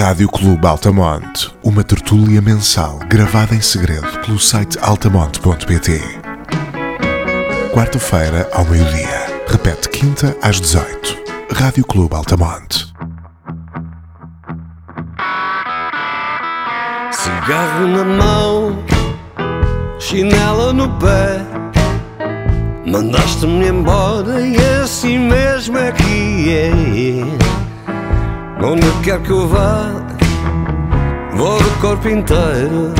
Rádio Clube Altamonte, uma tertúlia mensal gravada em segredo pelo site altamonte.pt. Quarta-feira ao meio-dia. Repete quinta às 18. Rádio Clube Altamonte. Cigarro na mão, chinela no pé. Mandaste-me embora e assim mesmo é que é. Onde quer que eu vá, vou de corpo inteiro.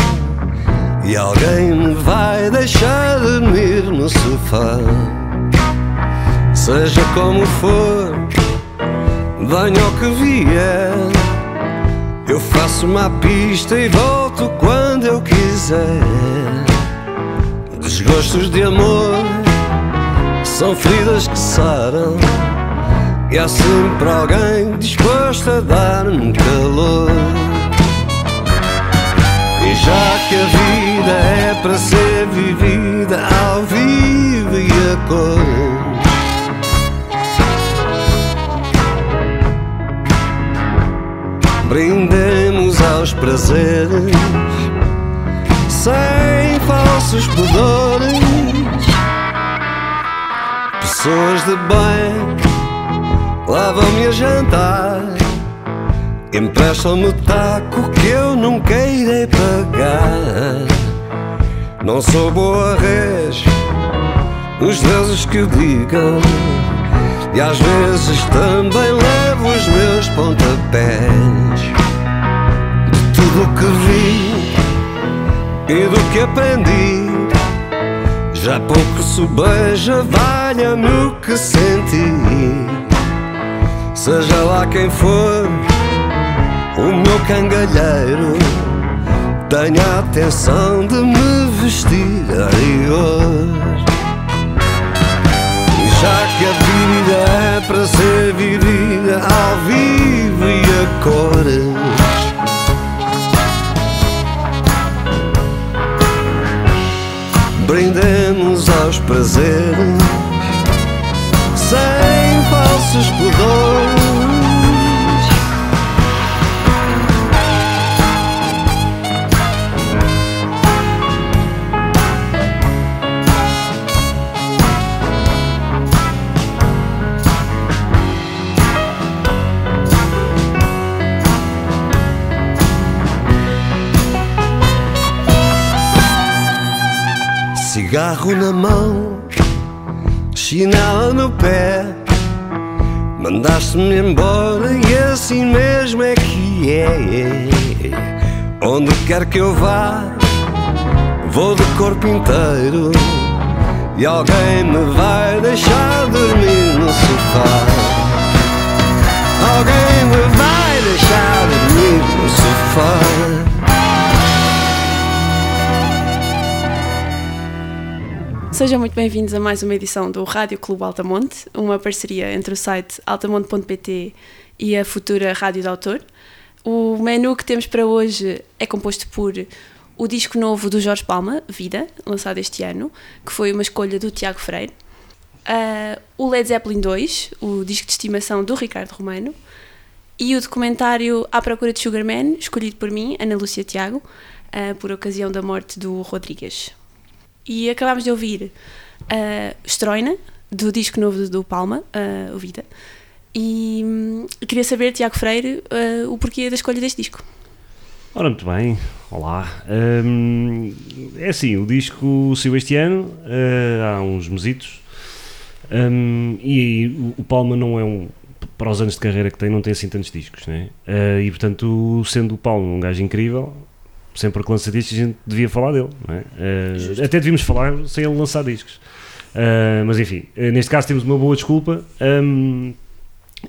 E alguém me vai deixar dormir no sofá. Seja como for, venha o que vier. Eu faço uma pista e volto quando eu quiser. Desgostos de amor são feridas que saram. E há sempre alguém disposto a dar-me calor. E já que a vida é para ser vivida ao vivo e a cor. Brindemos aos prazeres sem falsos pudores. Pessoas de bem levam-me a jantar, emprestam-me o taco que eu nunca irei pagar. Não sou boa res, os deuses que o digam. E às vezes também levo os meus pontapés De tudo o que vi e do que aprendi Já pouco se beija, valha-me o que senti Seja lá quem for o meu cangalheiro Tenha a atenção de me vestir a rigor já que a vida é para ser vivida ao vivo e a cores. Brindemos aos prazeres sem falsos pudores. Cigarro na mão, chinela no pé. Mandaste-me embora e assim mesmo é que é. Onde quer que eu vá, vou de corpo inteiro. E alguém me vai deixar dormir no sofá. Alguém me vai deixar dormir no sofá. Sejam muito bem-vindos a mais uma edição do Rádio Clube Altamonte, uma parceria entre o site altamonte.pt e a futura Rádio de Autor. O menu que temos para hoje é composto por o disco novo do Jorge Palma, Vida, lançado este ano, que foi uma escolha do Tiago Freire. Uh, o Led Zeppelin 2, o disco de estimação do Ricardo Romano. E o documentário À Procura de Sugarman, escolhido por mim, Ana Lúcia Tiago, uh, por ocasião da morte do Rodrigues. E acabámos de ouvir uh, Estroina, do disco novo do Palma, uh, o Vida. E hum, queria saber, Tiago Freire, uh, o porquê da escolha deste disco. Ora, muito bem, olá. Um, é assim, o disco saiu este ano, uh, há uns mesitos, um, e o, o Palma não é um. Para os anos de carreira que tem, não tem assim tantos discos, né? Uh, e portanto, sendo o Palma um gajo incrível, sempre que lança discos a gente devia falar dele, é? uh, até devíamos falar sem ele lançar discos. Uh, mas enfim, neste caso temos uma boa desculpa. Um,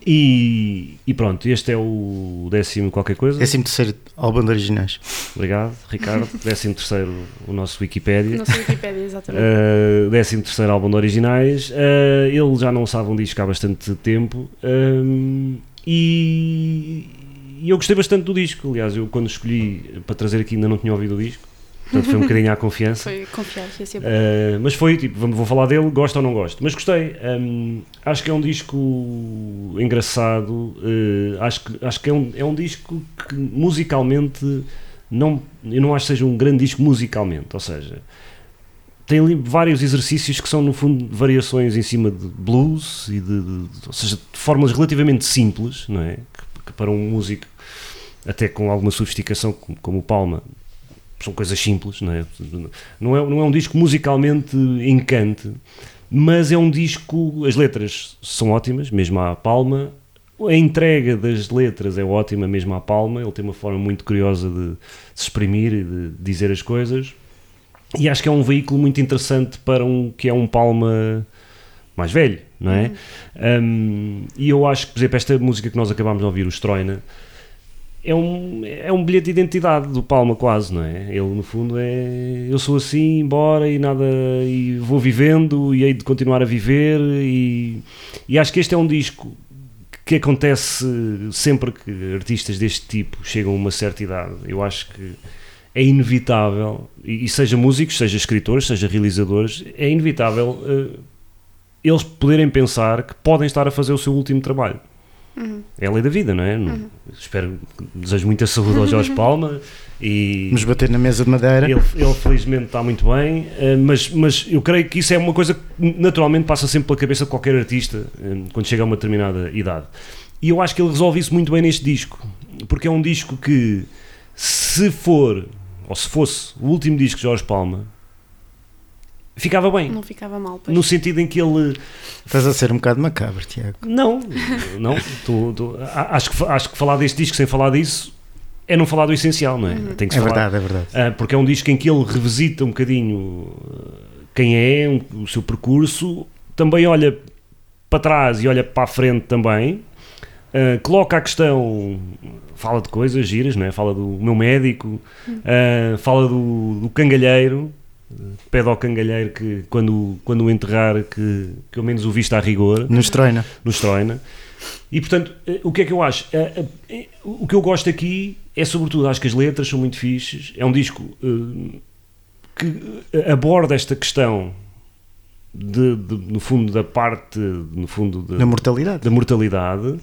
e, e, pronto, este é o décimo qualquer coisa. Décimo terceiro álbum de originais. Obrigado, Ricardo. décimo terceiro o nosso Wikipédia. Nosso Wikipédia, exatamente. Uh, décimo terceiro álbum de originais. Uh, ele já não lançava um disco há bastante tempo. Um, e, e eu gostei bastante do disco. Aliás, eu quando escolhi para trazer aqui ainda não tinha ouvido o disco. Portanto, foi um bocadinho à confiança. Foi confiar que ia ser bom. Uh, mas foi tipo, vamos- vou falar dele, gosto ou não gosto. Mas gostei. Um, acho que é um disco engraçado. uh, acho que, acho que é, um, é um disco que musicalmente não, eu não acho que seja um grande disco musicalmente. Ou seja, tem ali vários exercícios que são, no fundo, variações em cima de blues e de, de- ou seja, de fórmulas relativamente simples, não é? Que, que para um músico, até com alguma sofisticação, como, como o Palma, são coisas simples, não é? Não é, não é um disco musicalmente encante, mas é um disco. As letras são ótimas, mesmo à palma. A entrega das letras é ótima, mesmo à palma. Ele tem uma forma muito curiosa de se exprimir e de dizer as coisas. E acho que é um veículo muito interessante para um que é um palma mais velho, não é? Um, e eu acho que, por exemplo, esta música que nós acabámos de ouvir, o Stroina, é um, é um bilhete de identidade do Palma quase, não é? Ele no fundo é eu sou assim, embora e nada e vou vivendo e hei de continuar a viver e, e acho que este é um disco que acontece sempre que artistas deste tipo chegam a uma certa idade. Eu acho que é inevitável, e, e seja músicos, seja escritores, seja realizadores, é inevitável eh, eles poderem pensar que podem estar a fazer o seu último trabalho. É a lei da vida, não é? Não- Espero, desejo muita saúde ao Jorge Palma e Vamos bater na mesa de madeira. ele, ele felizmente está muito bem, eh, mas, mas eu creio que isso é uma coisa que naturalmente passa sempre pela cabeça de qualquer artista eh, quando chega a uma determinada idade. E eu acho que ele resolve isso muito bem neste disco, porque é um disco que, se for, ou se fosse, o último disco de Jorge Palma, ficava bem. Não ficava mal, pois. No sentido em que ele Estás a ser um bocado macabro, Tiago. não, não. tu- a- acho, que, acho que falar deste disco sem falar disso é não falar do essencial, não é? Tem que É falar. verdade, é verdade. Ah, porque é um disco em que ele revisita um bocadinho ah, quem é, um- o seu percurso, também olha para trás e olha para a frente também, ah, coloca a questão, fala de coisas giras, não é? fala do meu médico, ah, fala do, do cangalheiro, pede ao cangalheiro que quando, quando o enterrar que, que ao menos o vista a rigor Nos treina. no Stroina. E portanto, eh, o que é que eu acho? Eh, eh, O que eu gosto aqui é, sobretudo, acho que as letras são muito fixes. É um disco que aborda esta questão de, de- no fundo da parte, no fundo da, Na mortalidade. da mortalidade,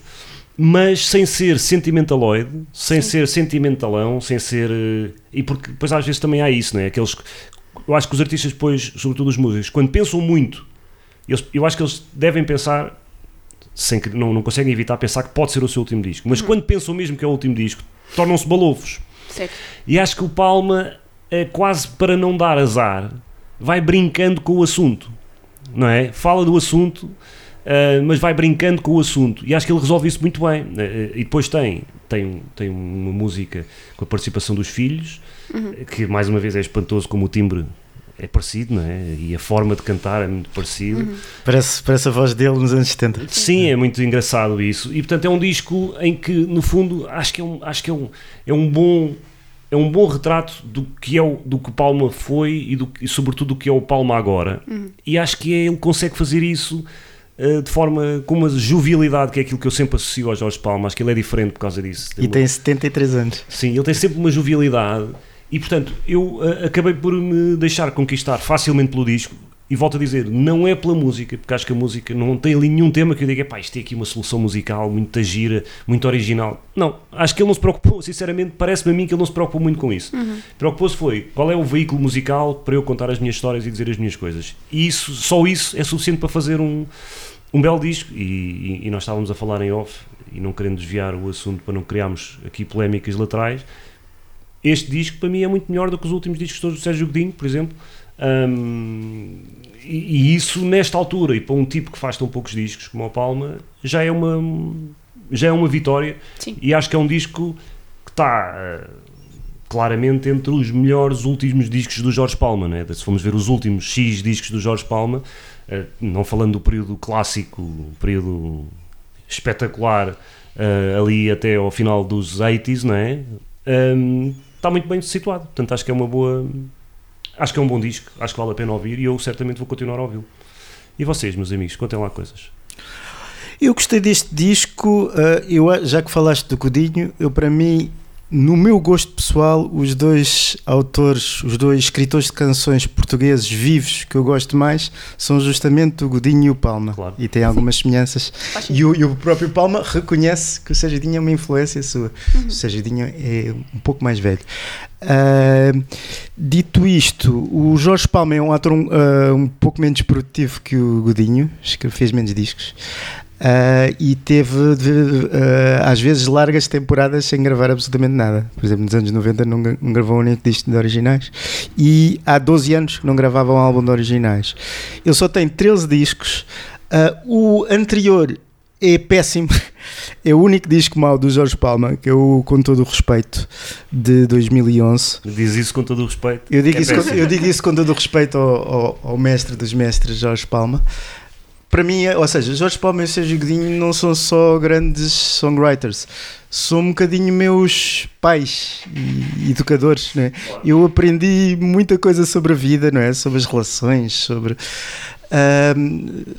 mas sem ser sentimentaloide, sem ser sentimentalão, sem ser. E porque depois às vezes também há isso, não é? Aqueles. Eu acho que os artistas, depois, sobretudo os músicos, quando pensam muito, eles- eu acho que eles devem pensar, sem que não, não conseguem evitar pensar que pode ser o seu último disco, mas quando pensam mesmo que é o último disco, tornam-se balofos. Certo. E acho que o Palma, é quase para não dar azar, vai brincando com o assunto, não é? Fala do assunto, ah, mas vai brincando com o assunto. E acho que ele resolve isso muito bem. Eh, e depois tem, tem, tem uma música com a participação dos filhos, que mais uma vez é espantoso como o timbre é parecido, não é? E a forma de cantar é muito parecida. Parece, parece a voz dele nos anos 70. Sim, é muito engraçado isso. E portanto é um disco em que, no fundo, acho que é um, acho que é um, é um bom é um bom retrato do que é o, do que Palma foi e, do, e sobretudo do que é o Palma agora. E acho que é, ele consegue fazer isso eh, de forma com uma jovialidade que é aquilo que eu sempre associo ao Jorge Palma. Acho que ele é diferente por causa disso. E uma- tem 73 anos. Sim, ele tem sempre uma jovialidade e, portanto, eu ah, acabei por me deixar conquistar facilmente pelo disco e volto a dizer, não é pela música, porque acho que a música não tem ali nenhum tema que eu diga, pá, isto tem aqui uma solução musical muito gira, muito original. Não, acho que ele não se preocupou, sinceramente, parece-me a mim que ele não se preocupou muito com isso. Preocupou-se foi, qual é o veículo musical para eu contar as minhas histórias e dizer as minhas coisas. E isso, só isso é suficiente para fazer um, um belo disco e, e- e nós estávamos a falar em off e não querendo desviar o assunto para não criarmos aqui polémicas laterais este disco para mim é muito melhor do que os últimos discos todos do Sérgio Godinho, por exemplo Hum, e, e isso nesta altura e para um tipo que faz tão poucos discos como o Palma já é uma já é uma vitória Sim. e acho que é um disco que está eh, claramente entre os melhores últimos discos do Jorge Palma, né? se formos ver os últimos X discos do Jorge Palma, eh, não falando do período clássico, período espetacular eh, ali até ao final dos 80s, não é? Hum, está muito bem situado, portanto acho que é uma boa acho que é um bom disco, acho que vale a pena ouvir e eu certamente vou continuar a ouvi-lo. E vocês, meus amigos, contem lá coisas. Eu gostei deste disco, eh, eu, já que falaste do Codinho, eu para mim no meu gosto pessoal, os dois autores, os dois escritores de canções portugueses vivos que eu gosto mais são justamente o Godinho e o Palma. Claro. E têm algumas semelhanças. Faz E o, e o próprio Palma reconhece que o Sérgio Dinho é uma influência sua. O Sérgio Dinho é um pouco mais velho. Ah, dito isto, o Jorge Palma é um ator um, ah, um pouco menos produtivo que o Godinho, fez menos discos. Ah, e teve de- ah, às vezes largas temporadas sem gravar absolutamente nada. Por exemplo, nos anos 90 não, não gravou um único disco de originais e há 12 anos não gravava um álbum de originais. Ele só tem 13 discos. O anterior é péssimo. É o único disco mau do Jorge Palma, que é o Com Todo o Respeito, de 2011. Diz isso com todo o respeito. Eu digo, é isso, com, eu digo isso com todo o respeito ao, ao- ao mestre dos mestres, Jorge Palma. Para mim, é- ou seja, Jorge Palma e o Sérgio Godinho não são só grandes songwriters, são um bocadinho meus pais e educadores. Não é? Eu aprendi muita coisa sobre a vida, não é? sobre as relações, sobre,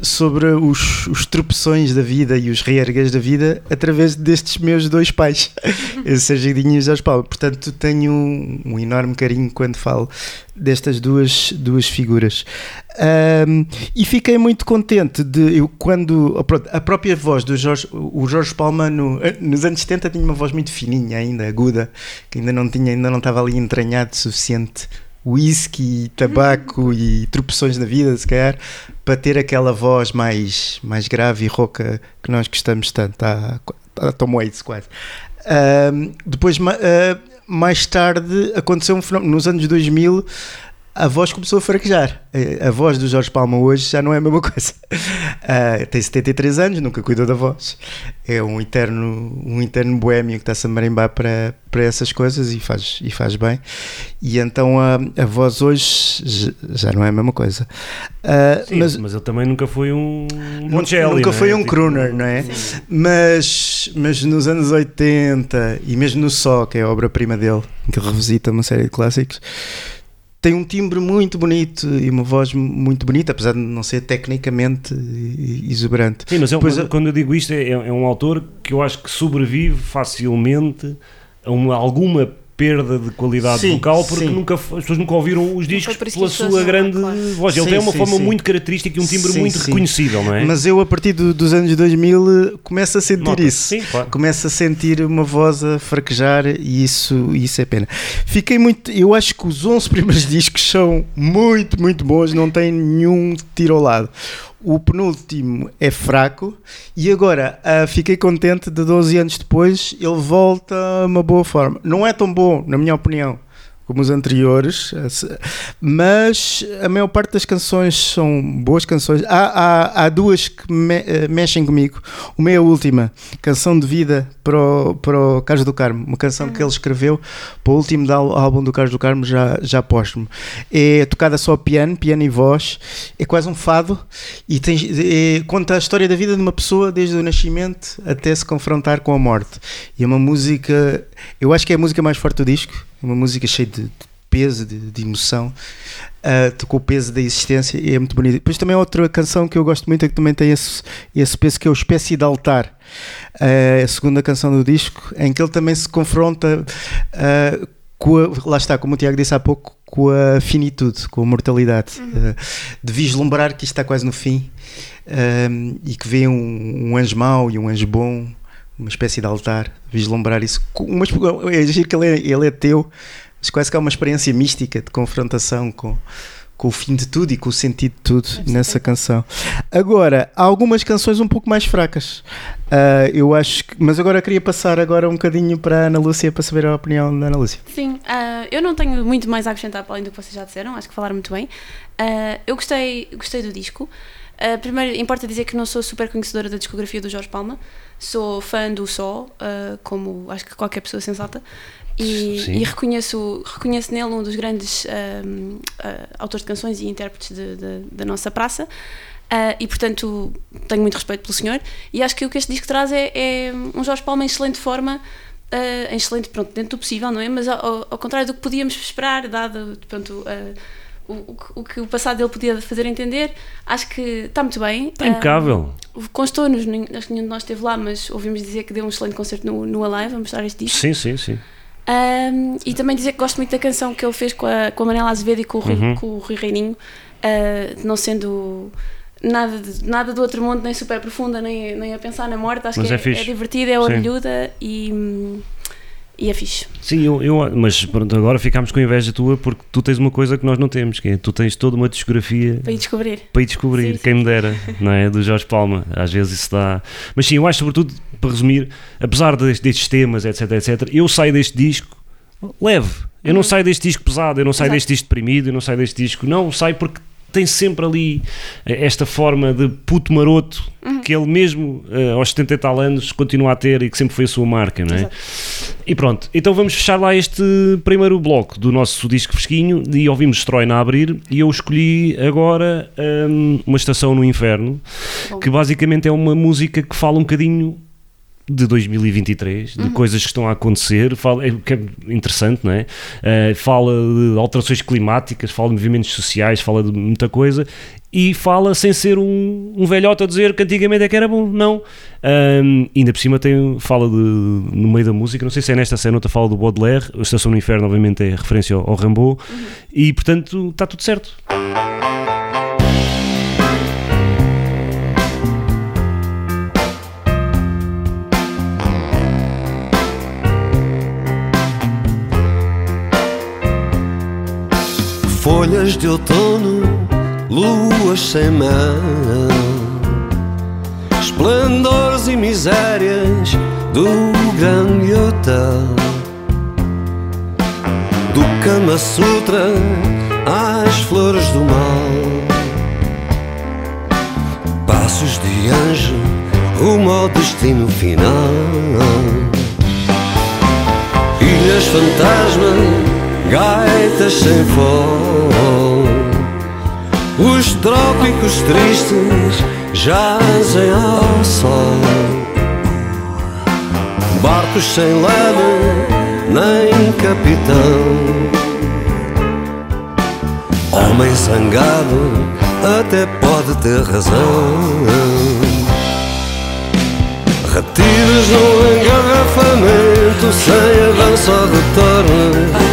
sobre os, os tropeções da vida e os reergues da vida através destes meus dois pais, o Sérgio Godinho e o Jorge Palma. Portanto, tenho um, um enorme carinho quando falo destas duas, duas figuras. Ahm, e fiquei muito contente de eu quando oh, a própria voz do Jorge, o Jorge Palma no- eh, nos anos 70 tinha uma voz muito fininha ainda, aguda, que ainda não tinha, ainda não estava ali entranhado o suficiente whisky, tabaco e tropeções na vida, se calhar, para ter aquela voz mais, mais grave e rouca que nós gostamos tanto. A, a Tom Waits, quase. Ahm, depois, ah, mais tarde, aconteceu um fenómeno. Nos anos 2000, a voz começou a fraquejar. Eh, A voz do Jorge Palma hoje já não é a mesma coisa. Ah, tem 73 anos, nunca cuidou da voz. É um eterno, um eterno boémio que está-se a marimbar para, para essas coisas e faz, e faz bem. E então a, a voz hoje já não é a mesma coisa. Ah, Sim, mas, mas ele também nunca foi um Nunca- Moncelli, nunca não é? foi um Tipo, crooner, não é? Mas, mas nos anos 80 e mesmo no Só, que é a obra-prima dele, que revisita uma série de clássicos, tem um timbre muito bonito e uma voz muito bonita, apesar de não ser tecnicamente exuberante. Sim, mas é um- Depois, quando eu digo isto, é, é um autor que eu acho que sobrevive facilmente a uma, alguma perda de qualidade Sim, vocal porque sim. nunca, as pessoas nunca ouviram os discos pela sua grande claro. voz. Ele Sim, tem uma sim, forma sim. muito característica e um timbre Sim, muito sim. reconhecível, não é? Mas eu, a partir do- dos anos 2000, começo a sentir Nota-se. isso. Sim, claro. Começo a sentir uma voz a fraquejar e isso, isso é pena. Fiquei muito. Eu acho que os 11 primeiros discos são muito, muito bons, não tem nenhum tiro ao lado. O penúltimo é fraco e agora ah, fiquei contente de 12 anos depois ele volta a uma boa forma. Não é tão bom, na minha opinião, como os anteriores, mas a maior parte das canções são boas canções. Há, há, há duas que me- eh, mexem comigo. Uma é a última, Canção de Vida para o, para o Carlos do Carmo, uma canção que ele escreveu para o último álbum do Carlos do Carmo, já, já póstumo. É tocada só piano, piano e voz, é quase um fado e tem, é- conta a história da vida de uma pessoa desde o nascimento até se confrontar com a morte. E é uma música, eu acho que é a música mais forte do disco, uma música cheia de, de peso, de, de emoção, ah, com o peso da existência e é muito bonito. Depois também outra canção que eu gosto muito, é que também tem esse, esse peso, que é o Espécie de Altar, Ah, a segunda canção do disco, em que ele também se confronta ah, com a, lá está, como o Tiago disse há pouco, com a finitude, com a mortalidade, ah, de vislumbrar que isto está quase no fim ah, e que vê um, um anjo mau e um anjo bom, uma espécie de altar, vislumbrar isso. Uma, é giro que ele é, ele é teu, mas quase que há uma experiência mística de confrontação com, com o fim de tudo e com o sentido de tudo nessa canção. Agora, há algumas canções um pouco mais fracas. Ah, eu acho que, mas agora queria passar agora um bocadinho para a Ana Lúcia para saber a opinião da Ana Lúcia. Sim, ah, eu não tenho muito mais a acrescentar para além do que vocês já disseram, acho que falaram muito bem. Ah, eu gostei, gostei do disco. Ah, primeiro, importa dizer que não sou super conhecedora da discografia do Jorge Palma, sou fã do Só, ah, como acho que qualquer pessoa sensata, e, e reconheço, reconheço nele um dos grandes ah, autores de canções e intérpretes de- de- da nossa praça. Ah, e portanto tenho muito respeito pelo senhor e acho que o que este disco traz é, é um Jorge Palma em excelente forma ah, em excelente, pronto, dentro do possível, não é? Mas ao, ao contrário do que podíamos esperar, dado pronto, ah, o, o que- o passado dele podia fazer entender, acho que está muito bem. Está impecável. Constou-nos, acho que nenhum de nós esteve lá, mas ouvimos dizer que deu um excelente concerto no, no Alive a mostrar este disco. Sim, sim, sim. Um, e também dizer que gosto muito da canção que ele fez com a, com a Manela Azevedo e com o Rui, Uhum. com o Rui Reininho, uh, não sendo nada, de- nada do outro mundo, nem super profunda, nem, nem a pensar na morte. Acho Mas que é é, é divertida, é orelhuda e, hum, e é fixe. Sim, eu, eu- mas pronto, agora ficámos com inveja tua porque tu tens uma coisa que nós não temos, que é tu tens toda uma discografia Para ir descobrir. para ir descobrir, Sim, sim. quem me dera, não é? Do Jorge Palma, às vezes isso dá. Mas sim, eu acho, sobretudo, para resumir, apesar destes, destes temas, etc, etc, eu saio deste disco leve. Eu não saio deste disco pesado, eu não saio Exato. deste disco deprimido, eu não saio deste disco. Não, saio porque tem sempre ali eh, esta forma de puto maroto que ele mesmo eh, aos 70 e tal anos continua a ter e que sempre foi a sua marca, não é? Exato. E pronto, então vamos fechar lá este primeiro bloco do nosso disco fresquinho e ouvimos Destroy a abrir e eu escolhi agora hum, uma estação no inferno Bom. que basicamente é uma música que fala um bocadinho de 2023, de coisas que estão a acontecer, fala, é, que é interessante, não é? Eh, fala de alterações climáticas, fala de movimentos sociais, fala de muita coisa e fala sem ser um, um velhote a dizer que antigamente é que era bom, não. Ahm, ainda por cima tem, fala de, no meio da música, não sei se é nesta cena, outra fala do Baudelaire, a Estação no Inferno obviamente é referência ao, ao Rambo e portanto está tudo certo. Folhas de outono, luas sem mão, esplendores e misérias do grande hotel, do Kama Sutra às flores do mal, passos de anjo rumo ao destino final. Ilhas fantasma, gaitas sem fome. Os trópicos tristes jazem ao sol. Barcos sem leme, nem capitão. Homem zangado até pode ter razão. Retiros no engarrafamento sem avanço ou retorno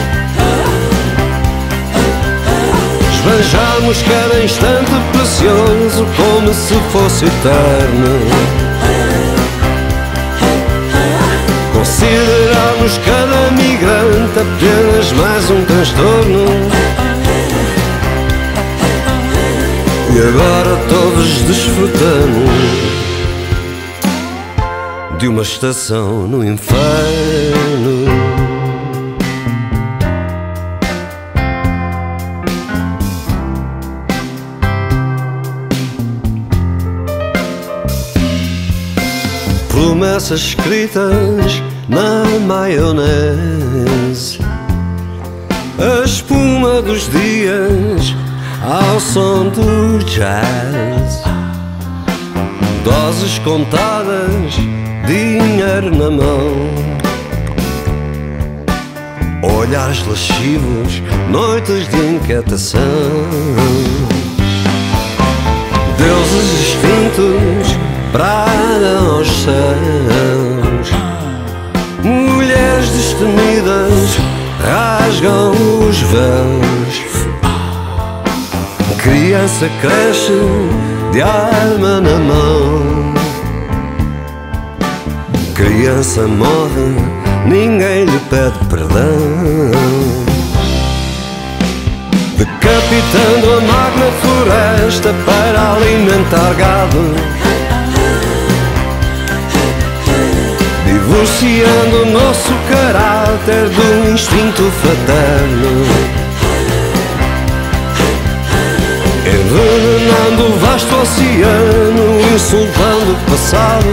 Esbanjamos cada instante precioso como se fosse eterno Consideramos cada migrante apenas mais um transtorno E agora todos desfrutamos de uma estação no inferno. Promessas escritas na maionese, a espuma dos dias ao som do jazz. Doses contadas, dinheiro na mão. Olhares lascivos, noites de inquietação. Deuses extintos bradam aos céus. Mulheres destemidas rasgam os véus. Criança cresce de arma na mão. Criança morre, ninguém lhe pede perdão. Decapitando a magna floresta para alimentar gado. Divorciando o nosso caráter do instinto fraterno. Envenenando o vasto oceano, insultando o passado.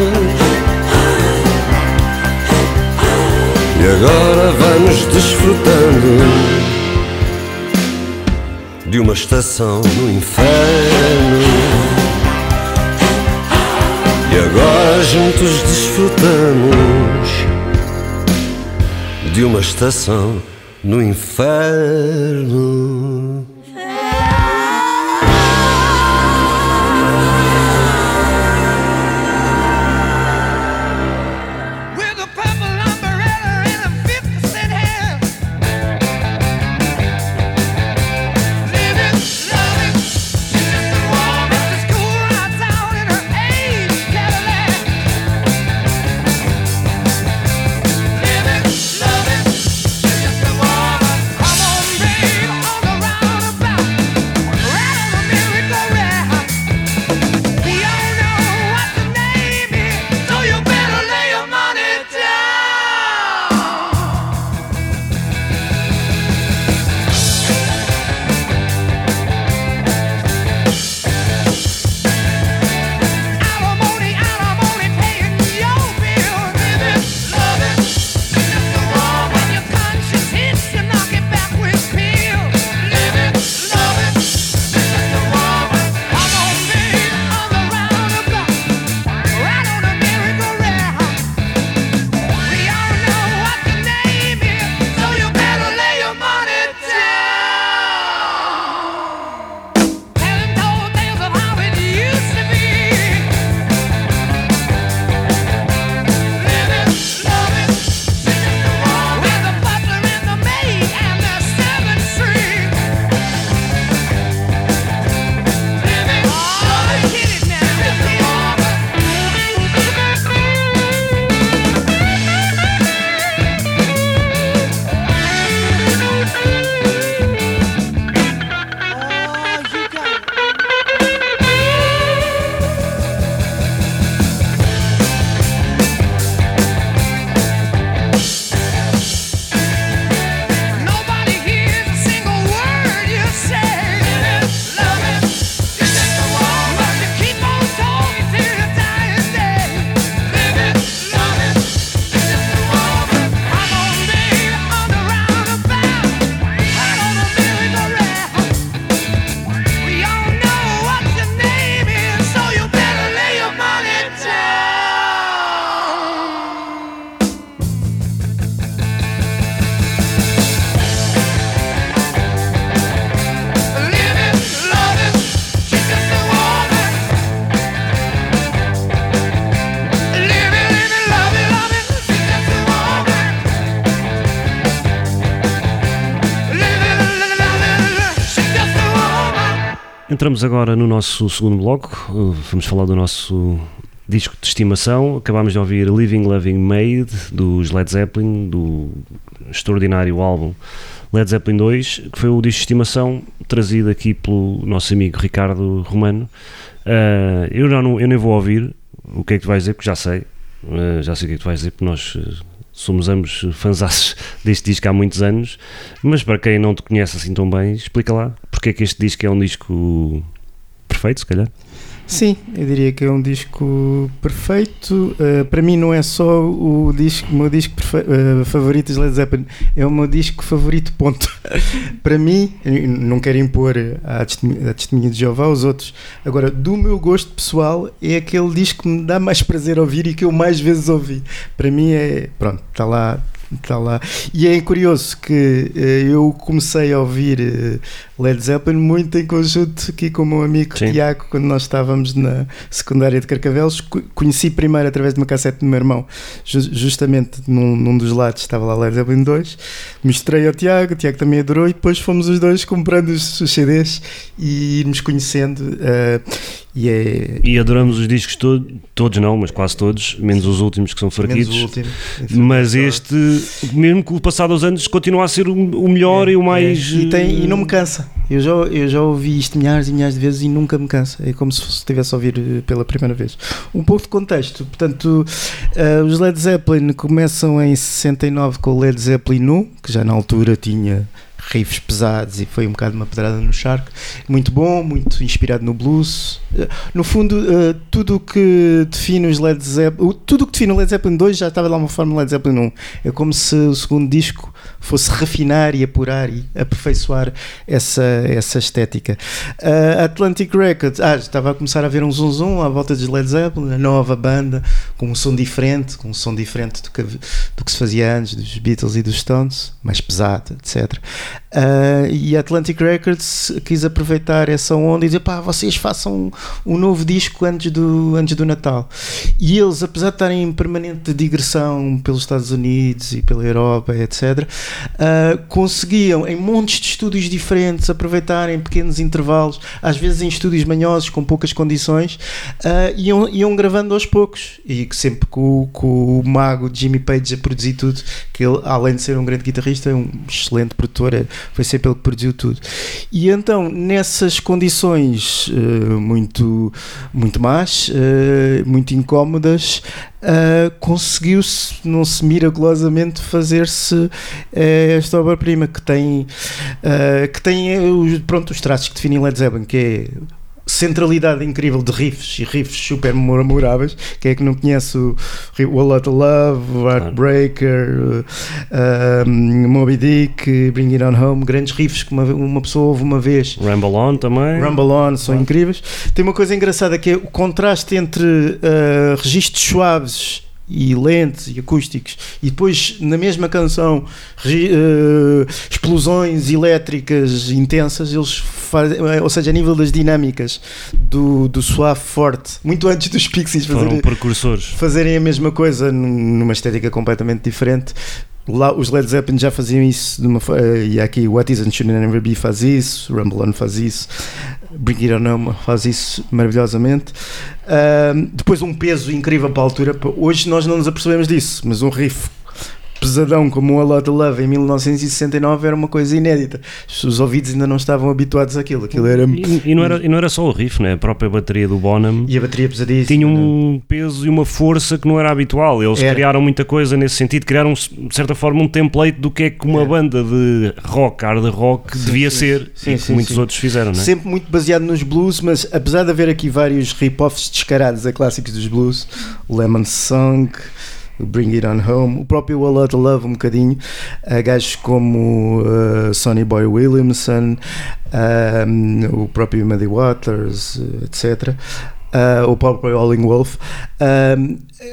E agora vamos desfrutando de uma estação no inferno. Agora juntos desfrutamos de uma estação no inferno. Entramos agora no nosso segundo bloco. Uh, Vamos falar do nosso disco de estimação. Acabámos de ouvir Living Loving Made dos Led Zeppelin, do extraordinário álbum Led Zeppelin 2, que foi o disco de estimação trazido aqui pelo nosso amigo Ricardo Romano. Uh, eu, já não, eu nem vou ouvir o que é que tu vais dizer, porque já sei. Uh, já sei o que é que tu vais dizer, porque nós somos ambos fanzaços deste disco há muitos anos. Mas para quem não te conhece assim tão bem, explica lá porque é que este disco é um disco perfeito, se calhar. Sim, eu diria que é um disco perfeito. Uh, para mim não é só o disco, meu disco uh, favorito de Led Zeppelin, é o meu disco favorito, ponto. para mim, não quero impor a testemunha, de Jeová aos outros. Agora, do meu gosto pessoal, é aquele disco que me dá mais prazer ouvir e que eu mais vezes ouvi. Para mim é, pronto, está lá, está lá. E é curioso que uh, eu comecei a ouvir uh, Led Zeppelin muito em conjunto aqui com o meu amigo Sim. Tiago, quando nós estávamos na secundária de Carcavelos. Co- Conheci primeiro através de uma cassete do meu irmão, ju- justamente num, num dos lados estava lá Led Zeppelin 2. Mostrei ao Tiago, o Tiago também adorou, e depois fomos os dois comprando os, os CDs e irmos conhecendo. uh, e é. E adoramos os discos todos, todos não, mas quase todos, menos os últimos que são fraquitos. último. Mas este, mesmo com o passar dos anos, continua a ser o, melhor e o mais. É, E, tem- e não me cansa. Eu já, eu já ouvi isto milhares e milhares de vezes e nunca me cansa. É como se estivesse a ouvir eh, pela primeira vez. Um pouco de contexto. Portanto, eh, os Led Zeppelin começam em 69 com o Led Zeppelin 1, que já na altura tinha riffs pesados e foi um bocado uma pedrada no charco. Muito bom, muito inspirado no blues. Eh, No fundo, eh, tudo o que define os Led Zeppelin, tudo o que define o Led Zeppelin 2 já estava de alguma forma Led Zeppelin 1. É como se o segundo disco fosse refinar e apurar e aperfeiçoar essa, essa estética. A Atlantic Records, ah, estava a começar a ver um zum zum à volta dos Led Zeppelin, a nova banda, com um som diferente, com um som diferente do que, do que se fazia antes, dos Beatles e dos Stones, mais pesado, etc. Ah, e a Atlantic Records quis aproveitar essa onda e dizer, pá, vocês façam um novo disco antes do, antes do Natal. E eles, apesar de estarem em permanente digressão pelos Estados Unidos e pela Europa, etc., ah, conseguiam, em montes de estúdios diferentes, aproveitarem pequenos intervalos, às vezes em estúdios manhosos, com poucas condições, ah, iam, iam gravando aos poucos. E sempre com, com o mago Jimmy Page a produzir tudo, que ele, além de ser um grande guitarrista, é um excelente produtor, foi sempre ele que produziu tudo. E então, nessas condições eh, muito, muito más, eh, muito incómodas, eh, conseguiu-se, não se miraculosamente, fazer-se esta obra-prima que tem, que tem os, pronto, os traços que definem Led Zeppelin, que é centralidade incrível de riffs e riffs super memoráveis. Quem é que não conhece o, o A Lot of Love, o Heartbreaker, uh, um, Moby Dick, Bring It On Home, grandes riffs que uma, uma pessoa ouve uma vez. Rumble On também. Rumble On são incríveis. Tem uma coisa engraçada que é o contraste entre uh, registros suaves e lentos e acústicos. E depois na mesma canção uh, explosões elétricas intensas eles fazem, ou seja, a nível das dinâmicas do, do suave forte. Muito antes dos Pixies Foram fazerem, precursores. fazerem a mesma coisa num- numa estética completamente diferente. Lá, os Led Zeppelin já faziam isso de uma eh, e aqui What Is and Should Never Be faz isso, Rumble On faz isso, Bring It On Home faz isso maravilhosamente. Ahm, depois um peso incrível para a altura. Hoje nós não nos apercebemos disso, mas um riff pesadão como o A Lot of Love em 1969 era uma coisa inédita. Os ouvidos ainda não estavam habituados àquilo. Aquilo era E, e não era, e não era só o riff, né? a própria bateria do Bonham e a bateria pesadíssima. tinha um peso e uma força que não era habitual. Eles Era. criaram muita coisa nesse sentido, criaram de certa forma um template do que é que uma É. banda de rock, hard rock devia sim, ser sim, e que sim, muitos sim. outros fizeram, não é? Sempre muito baseado nos blues, mas apesar de haver aqui vários rip-offs descarados a clássicos dos blues, Lemon Song, Bring It On Home, o próprio A Lot of Love um bocadinho, a gajos como uh, Sonny Boy Williamson, um, o próprio Muddy Waters, uh, etc. Uh, o próprio Howling Wolf.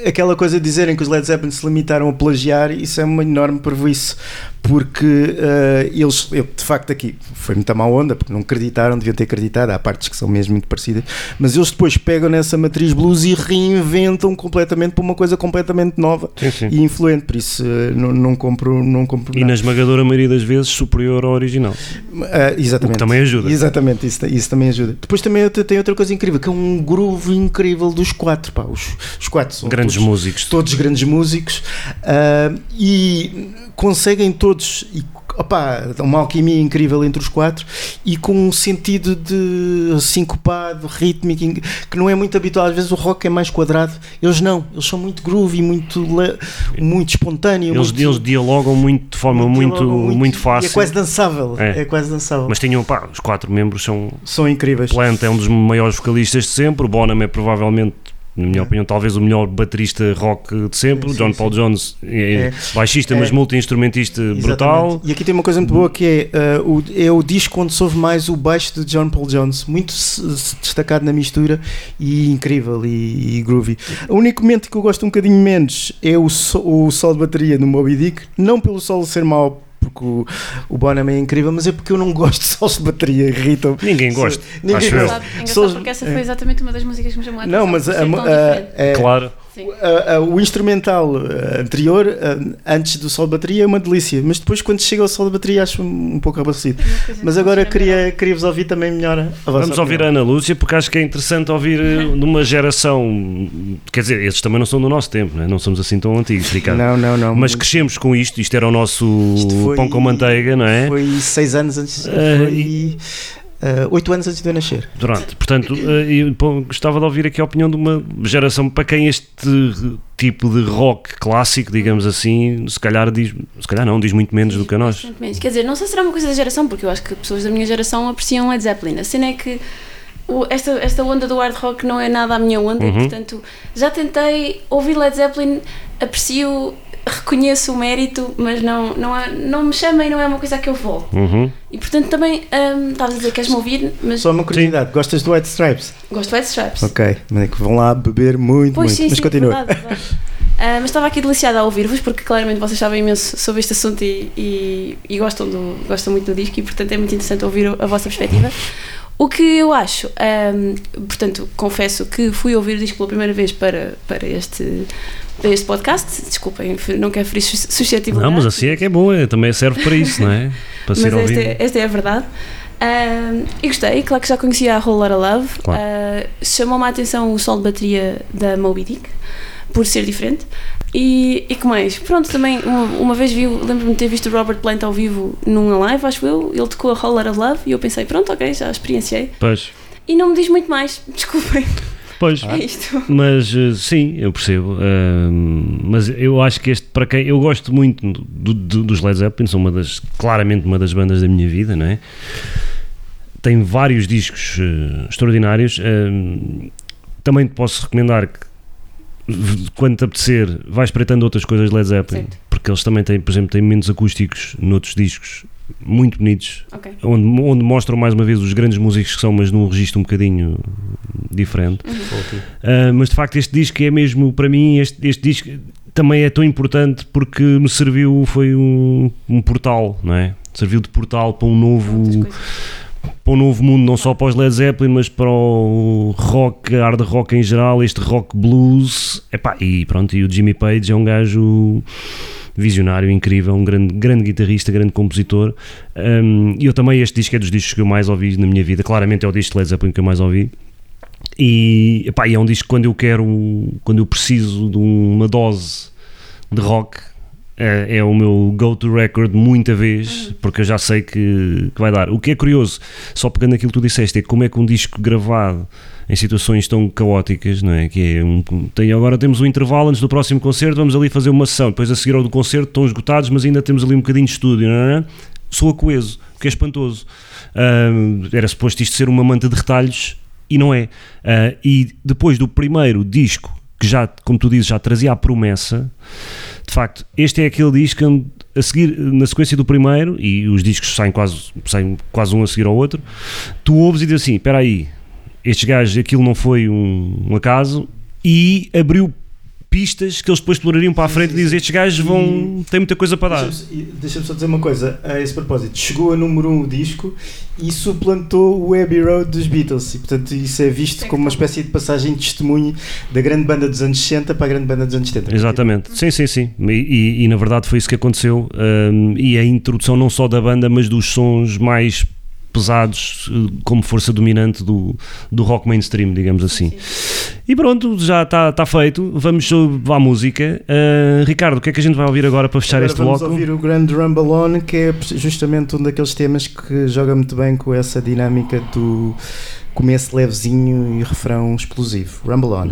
Aquela coisa de dizerem que os Led Zeppelin se limitaram a plagiar, isso é uma enorme prejuízo, porque uh, eles, eu, de facto, aqui foi muita má onda, porque não acreditaram, deviam ter acreditado, há partes que são mesmo muito parecidas, mas eles depois pegam nessa matriz blues e reinventam completamente para uma coisa completamente nova Sim, sim. e influente, por isso uh, não, não compro, não compro E nada. na esmagadora maioria das vezes superior ao original. Ah, exatamente. Também ajuda. Exatamente, isso, isso também ajuda. Depois também tem outra coisa incrível, que é um groove incrível dos quatro, pá, os, os quatro são Grandes todos, músicos. todos grandes músicos ah, e conseguem todos e, opá, uma alquimia incrível entre os quatro e com um sentido de sincopado, rítmico que não é muito habitual, às vezes o rock é mais quadrado eles não, eles são muito groovy muito, muito espontâneo Eles, muito, eles dialogam muito de forma muito, dialogam muito, e fácil. é quase dançável É. é, quase dançável Mas tinham, pá, os quatro membros são. são incríveis Plant é um dos maiores vocalistas de sempre. O Bonham é provavelmente, na minha opinião, talvez o melhor baterista rock de sempre. Sim, John sim. Paul Jones é, É. baixista, É. mas multi-instrumentista brutal. E aqui tem uma coisa muito boa que é, uh, o, é o disco onde se ouve mais o baixo de John Paul Jones, muito se- se destacado na mistura e incrível e, e groovy. O único momento que eu gosto um bocadinho menos é o, so- o solo de bateria no Moby Dick, não pelo solo ser mau, porque o, o Bonham é incrível, mas é porque eu não gosto de solos de bateria, irritam. Ninguém gosta. Ninguém acho gosta. Engraçado, engraçado Solos- porque essa é. foi exatamente uma das músicas que me chamou a Não, atenção. mas por a- a- diferente. é- Claro. A- a- o instrumental uh, anterior, uh, antes do solo de bateria, é uma delícia, mas depois quando chega ao solo de bateria acho um, pouco aborrecido. É Mas agora queria, queria vos ouvir também melhor a vossa Vamos ouvir a. Ana Lúcia porque acho que é interessante ouvir eh, de uma geração. Quer dizer, esses também não são do nosso tempo, né? não somos assim tão antigos, Ricardo. Não, não, não. Mas crescemos com isto, isto era o nosso foi- pão com manteiga, não é? Foi seis anos antes. Foi ah, oito anos antes de eu nascer. Pronto, portanto, eu pô, gostava de ouvir aqui a opinião de uma geração para quem este tipo de rock clássico, digamos assim, se calhar diz, se calhar não, diz muito menos do que a nós. Menos. Quer dizer, não sei se será uma coisa da geração, porque eu acho que pessoas da minha geração apreciam Led Zeppelin. A cena é que o- esta, esta onda do hard rock não é nada a minha onda, e, Uhum. portanto, já tentei ouvir Led Zeppelin, aprecio, reconheço o mérito, mas não, não, é, não me chamem, não é uma coisa a que eu volto. Uhum. E portanto também, hum, estavas a dizer que queres-me ouvir, mas Só uma curiosidade, gostas do White Stripes? gosto de White Stripes. Ok, mas é que vão lá beber muito, Pois muito. sim, mas sim, continua. verdade, verdade. Ah, mas estava aqui deliciada a ouvir-vos porque claramente vocês sabem imenso sobre este assunto e, e, e gostam, do, gostam muito do disco e portanto é muito interessante ouvir a vossa perspectiva. O que eu acho, ahm, portanto, confesso que fui ouvir o disco pela primeira vez para, para, este, para este podcast. Desculpem, não quero ferir sus- suscetibilidade. Não, mas assim é que é bom, é, também serve para isso, não é? Para Mas ser esta ouvido. é, esta é a verdade. Ahm, e gostei, claro que já conhecia a Whole Lotta Love. Claro. Ah, Chamou-me a atenção o sol de bateria da Moby Dick, por ser diferente. E, e que mais? Pronto, também uma, uma vez vi, lembro-me de ter visto o Robert Plant ao vivo numa live, acho eu. Ele tocou a Whole Lotta Love e eu pensei, pronto, ok, já experienciei. Pois, E não me diz muito mais, desculpem, pois. é isto. Mas eh, sim, eu percebo. Mas eu acho que este, para quem. Eu gosto muito do- do- dos Led Zeppelin, são uma das, claramente uma das bandas da minha vida, não é? Tem vários discos eh, extraordinários. Também te posso recomendar que, quando te apetecer, vais espreitando outras coisas de Led Zeppelin, Certo. porque eles também têm, por exemplo, têm momentos acústicos noutros discos muito bonitos, Ok. onde, onde mostram mais uma vez os grandes músicos que são, mas num registro um bocadinho diferente. Uh, mas de facto este disco é mesmo para mim este, este disco também é tão importante porque me serviu foi um, um portal não é serviu de portal para um novo. Para um novo mundo não só para os Led Zeppelin mas para o rock hard rock em geral este rock blues Epá, e pronto e o Jimmy Page é um gajo visionário, incrível, um grande, grande guitarrista, grande compositor. Um, E eu também, este disco é dos discos que eu mais ouvi na minha vida. Claramente é o disco de Led Zeppelin que eu mais ouvi. E, epá, e é um disco quando eu quero, quando eu preciso de uma dose de rock, é, é o meu go-to record muita vez, porque eu já sei que, que vai dar. O que é curioso, só pegando aquilo que tu disseste, é como é que um disco gravado em situações tão caóticas, não é? Que é um, tem, agora temos um intervalo antes do próximo concerto, vamos ali fazer uma sessão, depois a seguir ao do concerto estão esgotados, mas ainda temos ali um bocadinho de estúdio, não é? Soa coeso, o que é espantoso. Ah, era suposto isto ser uma manta de retalhos e não é. Ah, e depois do primeiro disco, que já, como tu dizes, já trazia a promessa, de facto, este é aquele disco a seguir, na sequência do primeiro, e os discos saem quase, saem quase um a seguir ao outro, tu ouves e dizes assim: espera aí, estes gajos, aquilo não foi um, um acaso, e abriu pistas que eles depois explorariam para a frente e dizem estes gajos vão, têm muita coisa para dar. Deixa-me deixa só dizer uma coisa a esse propósito. Chegou a número 1 um o disco e suplantou o Abbey Road dos Beatles. E portanto isso é visto como uma espécie de passagem de testemunho da grande banda dos anos 60 para a grande banda dos anos 70. Exatamente, sim, sim, sim. E, e- e, na verdade foi isso que aconteceu. hum, e a introdução não só da banda, mas dos sons mais pesados como força dominante do, do rock mainstream, digamos assim. E pronto, já está tá feito. Vamos à música. Uh, Ricardo, o que é que a gente vai ouvir agora para fechar Agora este vamos bloco? ouvir o Grand Rumble On, que é justamente um daqueles temas que joga muito bem com essa dinâmica do começo levezinho e refrão explosivo. Rumble On.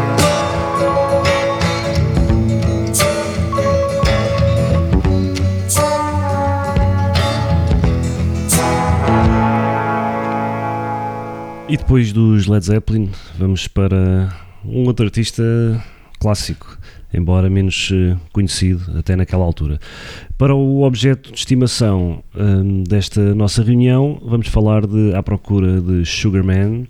E depois dos Led Zeppelin, vamos para um outro artista clássico, embora menos eh, conhecido até naquela altura. Para o objeto de estimação hum, desta nossa reunião, vamos falar de À Procura de Sugarman,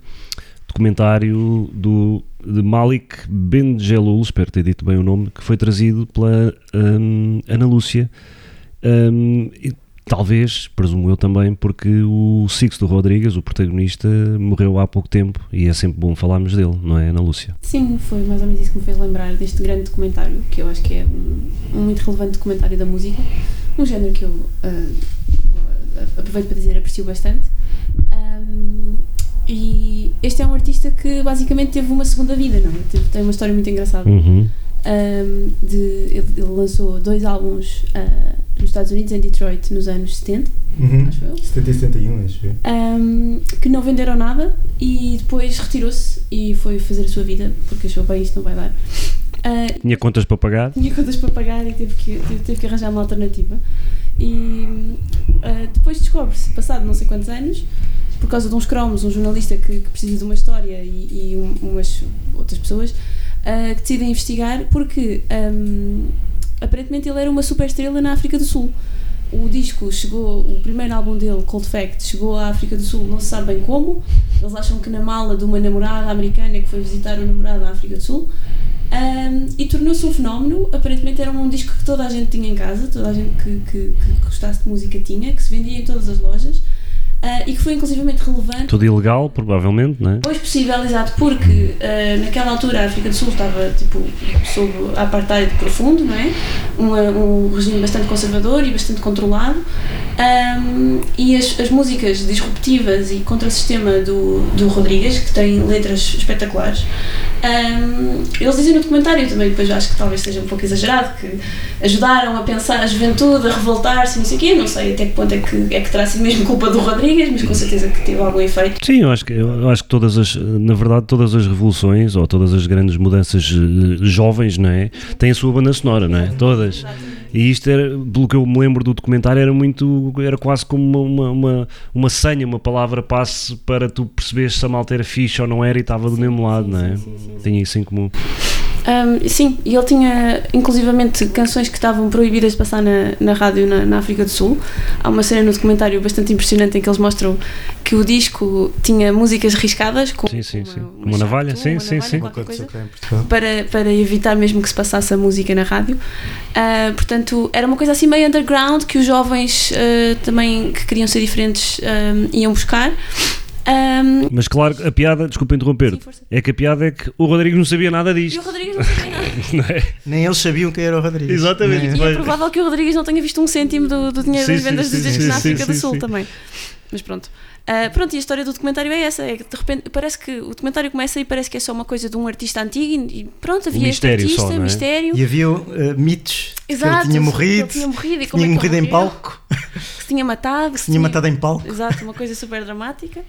documentário do, de Malik Benjelloul, espero ter dito bem o nome, que foi trazido pela hum, Ana Lúcia. Hum, e Talvez, presumo eu também, porque o Sixto Rodrigues, o protagonista, morreu há pouco tempo e é sempre bom falarmos dele, não é, Ana Lúcia? Sim, foi mais ou menos isso que me fez lembrar deste grande documentário, que eu acho que é um, um muito relevante documentário da música, um género que eu uh, aproveito para dizer aprecio bastante. Um, e este é um artista que basicamente teve uma segunda vida, não é? Tem uma história muito engraçada. Uhum. Um, de, ele, ele lançou dois álbuns uh, nos Estados Unidos, em Detroit, nos anos 70, Uhum. acho eu. 70 e 71, acho eu. um, que não venderam nada e depois retirou-se e foi fazer a sua vida porque achou bem isto não vai dar. Uh, Tinha contas para pagar? tinha contas para pagar e teve que, teve, teve que arranjar uma alternativa. E uh, depois descobre-se, passado não sei quantos anos, por causa de uns cromos, um jornalista que, que precisa de uma história e, e um- umas outras pessoas uh, que decidem investigar porque um, aparentemente ele era uma super estrela na África do Sul. O disco chegou, o primeiro álbum dele, Cold Fact, chegou à África do Sul, não se sabe bem como. Eles acham que na mala de uma namorada americana que foi visitar o namorado na África do Sul. Um, e tornou-se um fenómeno. Aparentemente era um disco que toda a gente tinha em casa, toda a gente que, que, que gostasse de música tinha, que se vendia em todas as lojas ah, e que foi inclusivamente relevante. Tudo ilegal, provavelmente, não é? Pois possível, exato, porque ah, naquela altura a África do Sul estava tipo sob apartheid profundo, não é? Um, ah, um regime bastante conservador e bastante controlado. Ahm, e as, as músicas disruptivas e contra-sistema do, do Rodrigues, que tem letras espetaculares, ahm, eles dizem no documentário também, depois acho que talvez seja um pouco exagerado, que ajudaram a pensar a juventude, a revoltar-se, não sei o quê, não sei até que ponto é que, é que terá sido mesmo culpa do Rodrigues, mas com certeza que teve algum efeito. Sim, eu acho que, eu acho que todas as, na verdade, todas as revoluções ou todas as grandes mudanças eh, jovens, não é? Têm a sua banda sonora, não é? Todas. E isto era, pelo que eu me lembro do documentário, era muito, era quase como uma, uma, uma, senha, uma palavra passe para tu perceberes se a malta era fixe ou não era e estava do mesmo lado, não é? Tinha isso em comum. Um, sim, e ele tinha inclusivamente canções que estavam proibidas de passar na, na rádio na, na África do Sul. Há uma cena no documentário bastante impressionante em que eles mostram que o disco tinha músicas riscadas com Sim, sim, uma, sim. uma Uma navalha, chave, sim, uma sim, navalha, sim. coisa, para, para evitar mesmo que se passasse a música na rádio. Ah, portanto, era uma coisa assim meio underground que os jovens ah, também que queriam ser diferentes ah, iam buscar. Ah, Mas claro, a piada, desculpa interromper, Sim, é que a piada é que o Rodrigo não sabia nada e o disto. Rodrigues não sabia nada. não é? Nem eles sabiam quem era o Rodrigues. Exatamente. Nem- E é provável que o Rodrigues não tenha visto um cêntimo do, do dinheiro Sim, das vendas sim, dos discos sim, na sim, África do Sul sim. também. Mas pronto. Ah, pronto, e a história do documentário é essa. É que de repente parece que o documentário começa e parece que é só uma coisa de um artista antigo e, e pronto, havia este mistério artista, só, é? mistério. E havia uh, mitos Exato, que ele tinha morrido, ele tinha morrido e como tinha é morrido em palco, tinha matado, que que tinha matado em palco. Exato, uma coisa super dramática.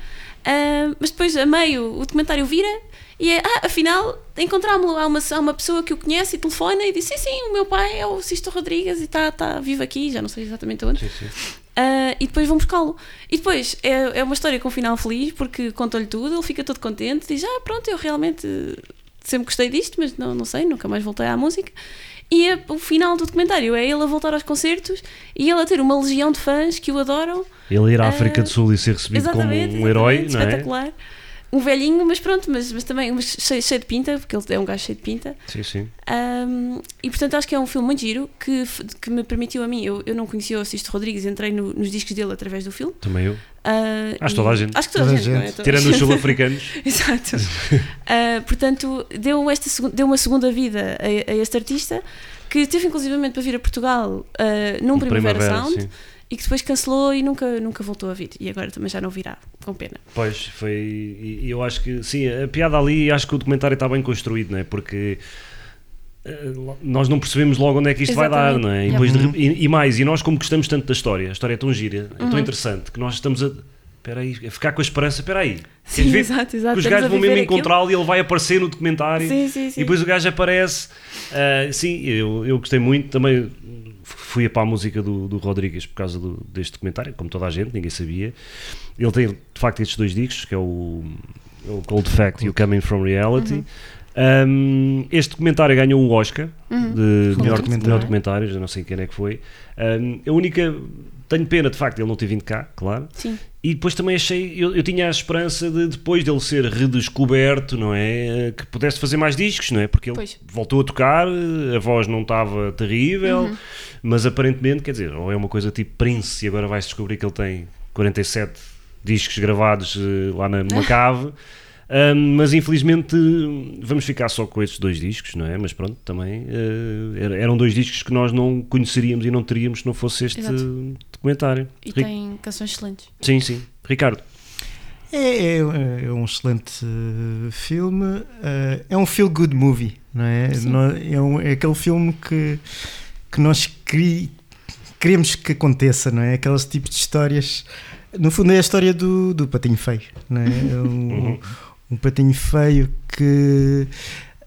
Ah, mas depois, a meio, o documentário vira e é, ah, afinal, encontrámo-lo. Há uma, há uma pessoa que o conhece e telefona e diz: Sim, sim, o meu pai é o Sisto Rodrigues e está tá vivo aqui, já não sei exatamente onde. Sim, sim. Ah, e depois vão buscá-lo. E depois é, é uma história com um final feliz porque contam-lhe tudo, ele fica todo contente, diz: Ah, pronto, eu realmente sempre gostei disto, mas não, não sei, nunca mais voltei à música. E é- o final do documentário é ele a voltar aos concertos e ele a ter uma legião de fãs que o adoram. Ele ir à Ah, África do Sul e ser recebido como um herói, não é? espetacular. Um velhinho, mas pronto, mas, mas também mas cheio, cheio de pinta, porque ele é um gajo cheio de pinta. Sim, sim. Um, e portanto acho que é um filme muito giro que, que me permitiu a mim. Eu, eu não conhecia o Sisto Rodrigues, entrei no- nos discos dele através do filme. Também eu. Ah, Acho e- toda a gente. Acho que toda, Toda a gente. é? gente. Toda a Tirando os sul-africanos. Exato. Ah, portanto, deu, esta, deu uma segunda vida a, a este artista que teve inclusivamente para vir a Portugal ah, num Um Primavera, Primavera, Sound sim. e que depois cancelou e nunca, nunca voltou a vir. E agora também já não virá, com pena. Pois, foi. E eu acho que, sim, a piada ali, acho que o documentário está bem construído, não é? Porque nós não percebemos logo onde é que isto vai dar, Exatamente. não é? E, depois de Uhum. rep- e, e mais, e nós, como gostamos tanto da história, a história é tão gira, é tão Uhum. interessante, que nós estamos a. Espera aí, a ficar com a esperança, espera aí. Sim, ver? exato, exato. Que os gajos vão mesmo encontrá-lo e ele vai aparecer no documentário. Sim, sim, sim. E depois o gajo aparece. Ah, sim, eu, eu gostei muito. Também fui para a música do, do Rodrigues por causa do- deste documentário, como toda a gente, ninguém sabia. Ele tem de facto estes dois discos, que é o, o Cold Fact e o Coming From Reality. Uhum. Um, este documentário ganhou um Oscar Uhum. de melhor, documentário. melhor documentário, já não sei quem é que foi. Um, a única. Tenho pena de facto ele não ter vindo cá, claro. Sim. E depois também achei, eu, eu tinha a esperança de depois dele ser redescoberto, não é? Que pudesse fazer mais discos, não é? Porque ele Pois. voltou a tocar, a voz não estava terrível, Uhum. mas aparentemente, quer dizer, ou é uma coisa tipo Prince e agora vai-se descobrir que ele tem 47 discos gravados eh, lá na, numa cave. Ahm, mas infelizmente vamos ficar só com estes dois discos, não é? Mas pronto, também eh, era- eram dois discos que nós não conheceríamos e não teríamos se não fosse este Exato. documentário. E Ri- tem canções excelentes. Sim, sim. Ricardo, É, é, é um excelente eh, filme. eh, é um feel good movie, não é? Nó- é, um- é aquele filme que, que nós cri- queremos que aconteça, não é? Aqueles tipos de histórias. No fundo, é a história do, do patinho feio, não é? É um, Uhum. um patinho feio que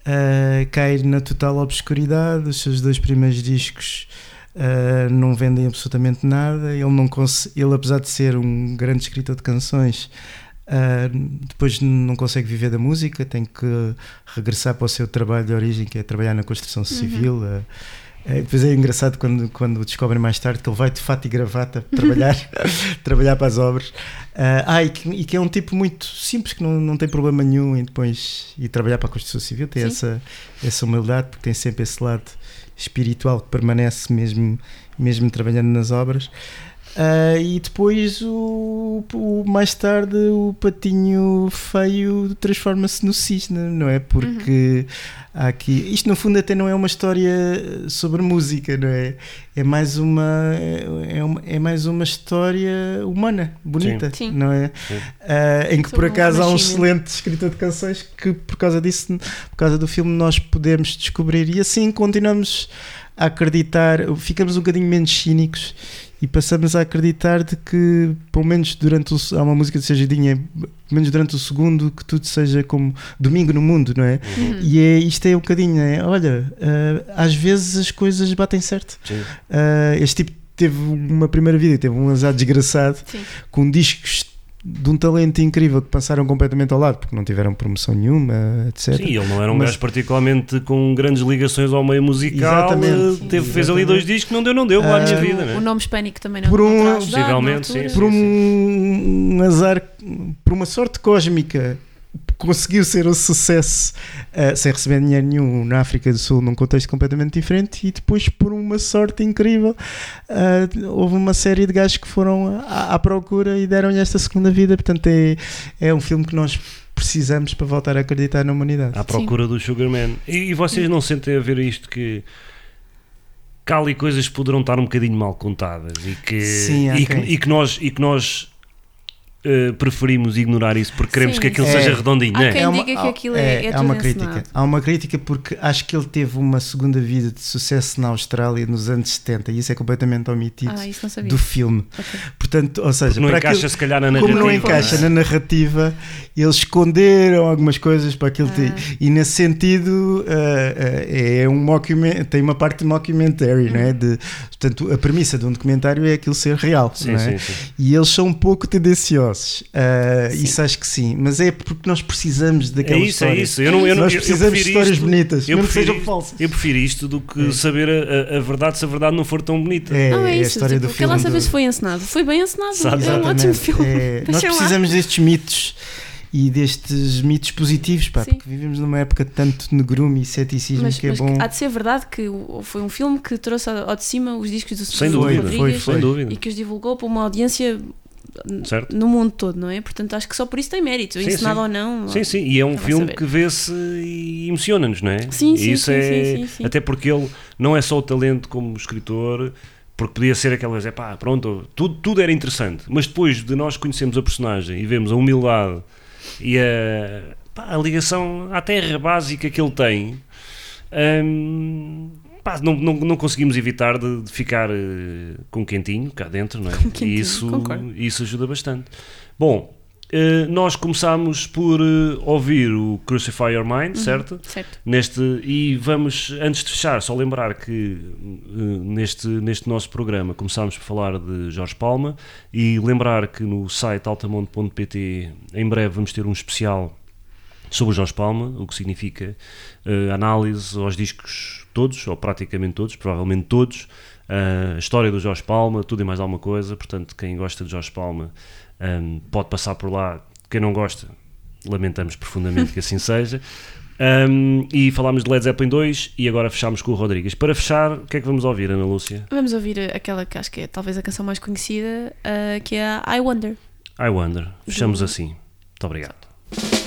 eh, cai na total obscuridade. Os seus dois primeiros discos eh, não vendem absolutamente nada. Ele, não ele, apesar de ser um grande escritor de canções, eh, depois não consegue viver da música, tem que regressar para o seu trabalho de origem, que é trabalhar na construção civil. eh, é, depois é engraçado quando, quando descobrem mais tarde que ele vai de fato e gravata trabalhar, trabalhar para as obras. Ah, ah, e, que, e que é um tipo muito simples, que não, não tem problema nenhum em depois ir trabalhar para a construção civil, tem Sim. essa, essa humildade, porque tem sempre esse lado espiritual que permanece mesmo, mesmo trabalhando nas obras. Ah, e depois, o, o- mais tarde, o patinho feio transforma-se no cisne, não é? Porque há aqui. Isto, no fundo, até não é uma história sobre música, não é? É mais uma, é, uma- é mais uma história humana, bonita, Sim. não é? Sim. Ah, em que, por Sobre acaso, há um excelente escritor de canções que, por causa disso, por causa do filme, nós podemos descobrir e assim continuamos a acreditar, ficamos um bocadinho menos cínicos e passamos a acreditar de que, pelo menos durante o, há uma música de Sajadinha, pelo menos durante o segundo, que tudo seja como domingo no mundo, não é? Uhum. E é, isto é um bocadinho, é? Olha, ah, às vezes as coisas batem certo. Ah, este tipo teve uma primeira vida, teve um azar desgraçado Sim. com discos de um talento incrível que passaram completamente ao lado porque não tiveram promoção nenhuma, etc. Sim, ele não era um Mas- gajo particularmente com grandes ligações ao meio musical. Exatamente. eh, Teve, fez ali Exatamente. dois discos, não deu, não deu para a minha Ah, vida, o, né? o nome hispânico também não, Por um- Possivelmente, sim, sim. por um, um azar, por uma sorte cósmica, conseguiu ser um sucesso eh, sem receber dinheiro nenhum na África do Sul, num contexto completamente diferente. E depois, por uma sorte incrível, eh, houve uma série de gajos que foram à, à procura e deram-lhe esta segunda vida. Portanto, é, é um filme que nós precisamos para voltar a acreditar na humanidade. À procura do Sugarman. E, e vocês não sentem a ver isto que. que há ali coisas que poderão estar um bocadinho mal contadas e que, Sim, há e que, e que nós, e que nós eh, preferimos ignorar isso porque queremos Sim, que aquilo sim. seja É. redondinho, Há não é? quem diga que aquilo é- é tudo uma crítica. Há uma crítica porque acho que ele teve uma segunda vida de sucesso na Austrália nos anos 70 e isso é completamente omitido Ah, não do filme. Ok. Portanto, ou seja, Não para encaixa aquilo- se calhar na como narrativa. não encaixa é? na narrativa, eles esconderam algumas coisas para aquilo Ah. e nesse sentido ah, ah, é um tem uma parte de mockumentary, não é? De, portanto, a premissa de um documentário é aquilo ser real, Sim, não é? sim, sim. E eles são um pouco tendenciosos. Ah, isso acho que sim. Mas é porque nós precisamos É daquela isso, história. é isso. Eu não, eu não, Nós precisamos de histórias isto- bonitas, eu mesmo que prefiro sejam isto- falsas. Eu prefiro isto do que É. saber a, a- a verdade se a verdade não for tão bonita. É, Não, é, é a isso. história tipo, do que filme. lá saber do- se foi encenado. Foi bem encenado. Sabe, É um ótimo filme. É, nós Deixem lá. precisamos destes mitos e destes mitos positivos, pá, Sim. porque vivemos numa época de tanto negrume e ceticismo Mas, que é mas bom. há de ser verdade que foi um filme que trouxe ao de cima os discos do Sem dúvida, Rodrigues foi, dúvida. e que os divulgou para uma audiência Certo? no mundo todo, não é? Portanto, acho que só por isso tem mérito. Sim, Encenado sim. ou não. Sim, sim, e é um filme que vê-se e emociona-nos, não é? Sim, E sim, isso sim, é, sim. Até porque ele não é só o talento como escritor, porque podia ser aquelas, é pá, pronto, tudo, tudo era interessante, mas depois de nós conhecermos a personagem e vemos a humildade e a, pá, a ligação à terra básica que ele tem, hum, pá, não, não, não conseguimos evitar de, de ficar eh, com quentinho cá dentro, não é? quentinho, e isso, concordo. isso ajuda bastante. Bom, eh, nós começámos por eh, ouvir o Crucify Your Mind, certo? Certo. Neste, e vamos, antes de fechar, só lembrar que neste, neste nosso programa começámos por falar de Jorge Palma e lembrar que no site altamonte.pt em breve vamos ter um especial sobre o Jorge Palma, o que significa eh, análise aos discos todos, ou praticamente todos, provavelmente todos, eh, a história do Jorge Palma, tudo e mais alguma coisa, portanto quem gosta de Jorge Palma eh, pode passar por lá, quem não gosta, lamentamos profundamente que assim seja. Um, e falámos de Led Zeppelin 2 e agora fechámos com o Rodrigues. Para fechar, o que é que vamos ouvir, Ana Lúcia? Vamos ouvir aquela que acho que é talvez a canção mais conhecida, ah, que é a I Wonder. I Wonder. Fechamos Do- assim. Muito obrigado.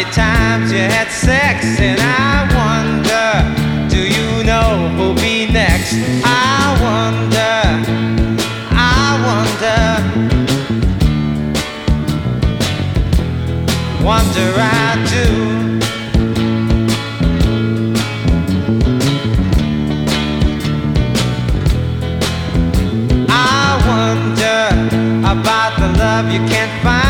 many times you had sex, and I wonder, do you know who'll be next? I wonder, I wonder, wonder I do. I wonder about the love you can't find,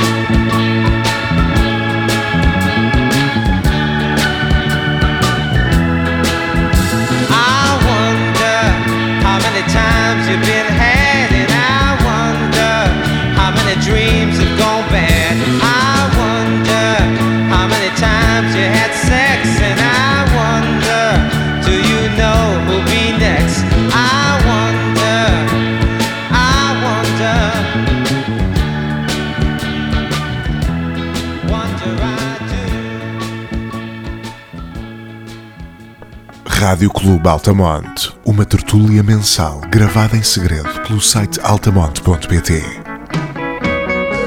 Rádio Clube Altamonte, uma tertúlia mensal gravada em segredo pelo site altamonte.pt.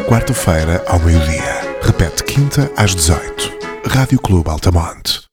Quarta-feira ao meio-dia. Repete quinta às 18. Rádio Clube Altamonte.